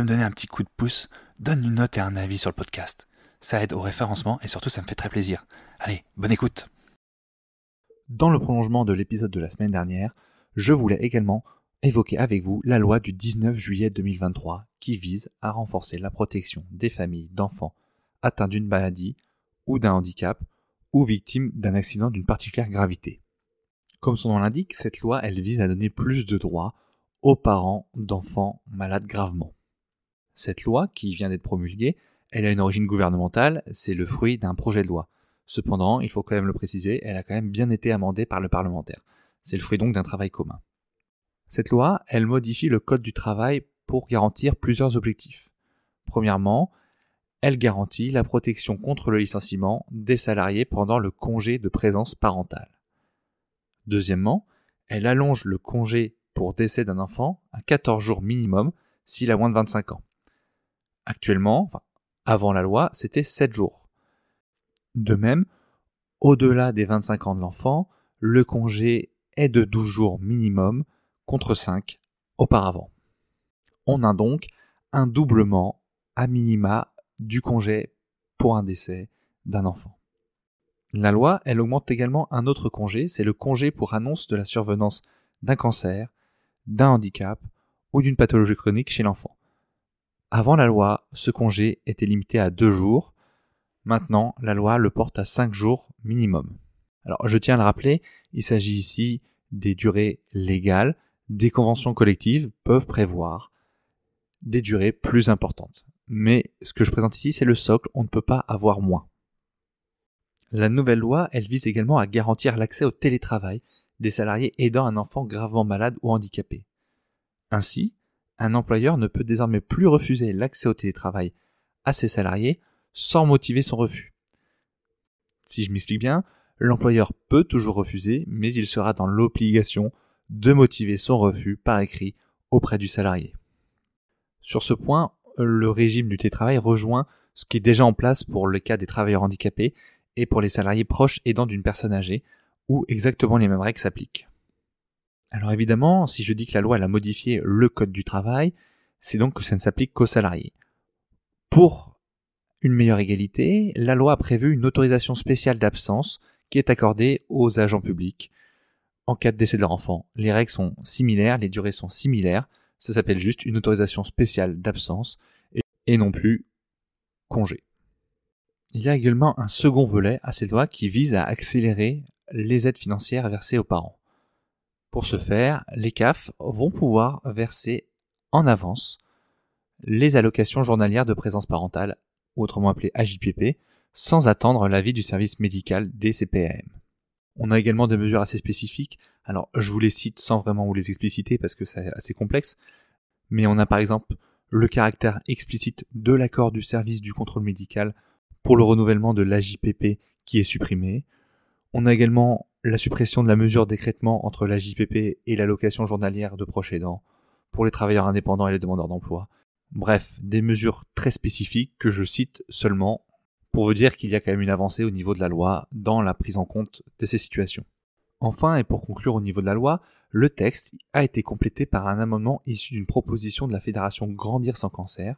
Me donner un petit coup de pouce, donne une note et un avis sur le podcast. Ça aide au référencement et surtout ça me fait très plaisir. Allez, bonne écoute. Dans le prolongement de l'épisode de la semaine dernière, je voulais également évoquer avec vous la loi du 19 juillet 2023 qui vise à renforcer la protection des familles d'enfants atteints d'une maladie ou d'un handicap ou victimes d'un accident d'une particulière gravité. Comme son nom l'indique, cette loi, elle vise à donner plus de droits aux parents d'enfants malades gravement. Cette loi, qui vient d'être promulguée, elle a une origine gouvernementale, c'est le fruit d'un projet de loi. Cependant, il faut quand même le préciser, elle a quand même bien été amendée par le parlementaire. C'est le fruit donc d'un travail commun. Cette loi, elle modifie le Code du travail pour garantir plusieurs objectifs. Premièrement, elle garantit la protection contre le licenciement des salariés pendant le congé de présence parentale. Deuxièmement, elle allonge le congé pour décès d'un enfant à 14 jours minimum s'il a moins de 25 ans. Actuellement, avant la loi, c'était 7 jours. De même, au-delà des 25 ans de l'enfant, le congé est de 12 jours minimum contre 5 auparavant. On a donc un doublement à minima du congé pour un décès d'un enfant. La loi, elle augmente également un autre congé, c'est le congé pour annonce de la survenance d'un cancer, d'un handicap ou d'une pathologie chronique chez l'enfant. Avant la loi, ce congé était limité à deux jours. Maintenant, la loi le porte à cinq jours minimum. Alors, je tiens à le rappeler, il s'agit ici des durées légales. Des conventions collectives peuvent prévoir des durées plus importantes mais ce que je présente ici, c'est le socle, on ne peut pas avoir moins. La nouvelle loi, elle vise également à garantir l'accès au télétravail des salariés aidant un enfant gravement malade ou handicapé. Ainsi, un employeur ne peut désormais plus refuser l'accès au télétravail à ses salariés sans motiver son refus. Si je m'explique bien, l'employeur peut toujours refuser, mais il sera dans l'obligation de motiver son refus par écrit auprès du salarié. Sur ce point, le régime du télétravail rejoint ce qui est déjà en place pour le cas des travailleurs handicapés et pour les salariés proches aidants d'une personne âgée, où exactement les mêmes règles s'appliquent. Alors évidemment, si je dis que la loi a modifié le code du travail, c'est donc que ça ne s'applique qu'aux salariés. Pour une meilleure égalité, la loi a prévu une autorisation spéciale d'absence qui est accordée aux agents publics en cas de décès de leur enfant. Les règles sont similaires, les durées sont similaires, ça s'appelle juste une autorisation spéciale d'absence et, non plus congé. Il y a également un second volet à cette loi qui vise à accélérer les aides financières versées aux parents. Pour ce faire, les CAF vont pouvoir verser en avance les allocations journalières de présence parentale, autrement appelées AJPP, sans attendre l'avis du service médical des CPAM. On a également des mesures assez spécifiques. Alors, je vous les cite sans vraiment vous les expliciter parce que c'est assez complexe. Mais on a par exemple le caractère explicite de l'accord du service du contrôle médical pour le renouvellement de l'AJPP qui est supprimé. On a également la suppression de la mesure d'écrètement entre l'AJPP et l'allocation journalière de proche aidant pour les travailleurs indépendants et les demandeurs d'emploi. Bref, des mesures très spécifiques que je cite seulement pour vous dire qu'il y a quand même une avancée au niveau de la loi dans la prise en compte de ces situations. Enfin, et pour conclure au niveau de la loi, le texte a été complété par un amendement issu d'une proposition de la Fédération Grandir sans cancer,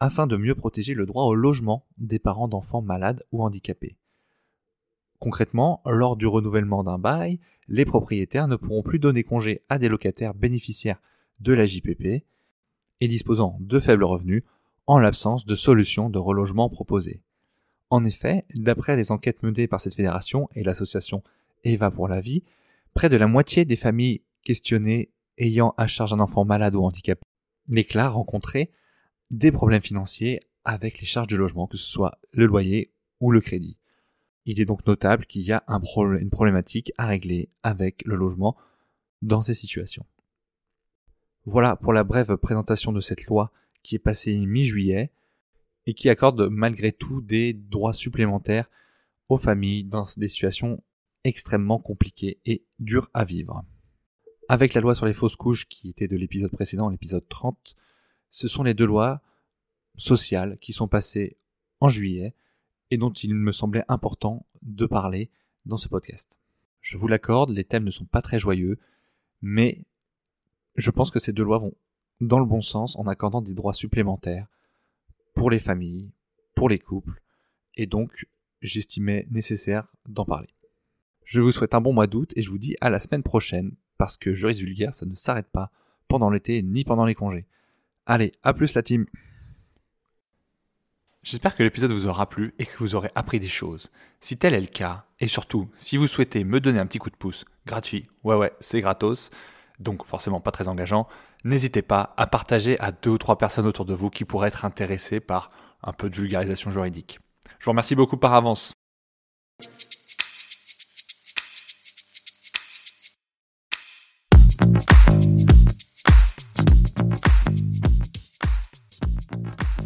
afin de mieux protéger le droit au logement des parents d'enfants malades ou handicapés. Concrètement, lors du renouvellement d'un bail, les propriétaires ne pourront plus donner congé à des locataires bénéficiaires de la JPP et disposant de faibles revenus en l'absence de solutions de relogement proposées. En effet, d'après les enquêtes menées par cette fédération et l'association Eva pour la vie, près de la moitié des familles questionnées ayant à charge un enfant malade ou handicapé déclarent rencontrer des problèmes financiers avec les charges de logement, que ce soit le loyer ou le crédit. Il est donc notable qu'il y a un une problématique à régler avec le logement dans ces situations. Voilà pour la brève présentation de cette loi qui est passée mi-juillet et qui accorde malgré tout des droits supplémentaires aux familles dans des situations extrêmement compliquées et dures à vivre. Avec la loi sur les fausses couches qui était de l'épisode précédent, l'épisode 30, ce sont les deux lois sociales qui sont passées en juillet et dont il me semblait important de parler dans ce podcast. Je vous l'accorde, les thèmes ne sont pas très joyeux, mais je pense que ces deux lois vont dans le bon sens en accordant des droits supplémentaires pour les familles, pour les couples, et donc j'estimais nécessaire d'en parler. Je vous souhaite un bon mois d'août et je vous dis à la semaine prochaine, parce que Juris Vulgaire, ça ne s'arrête pas pendant l'été ni pendant les congés. Allez, à plus la team J'espère que l'épisode vous aura plu et que vous aurez appris des choses. Si tel est le cas, et surtout, si vous souhaitez me donner un petit coup de pouce, gratuit, ouais ouais, c'est gratos, donc forcément pas très engageant, n'hésitez pas à partager à deux ou trois personnes autour de vous qui pourraient être intéressées par un peu de vulgarisation juridique. Je vous remercie beaucoup par avance.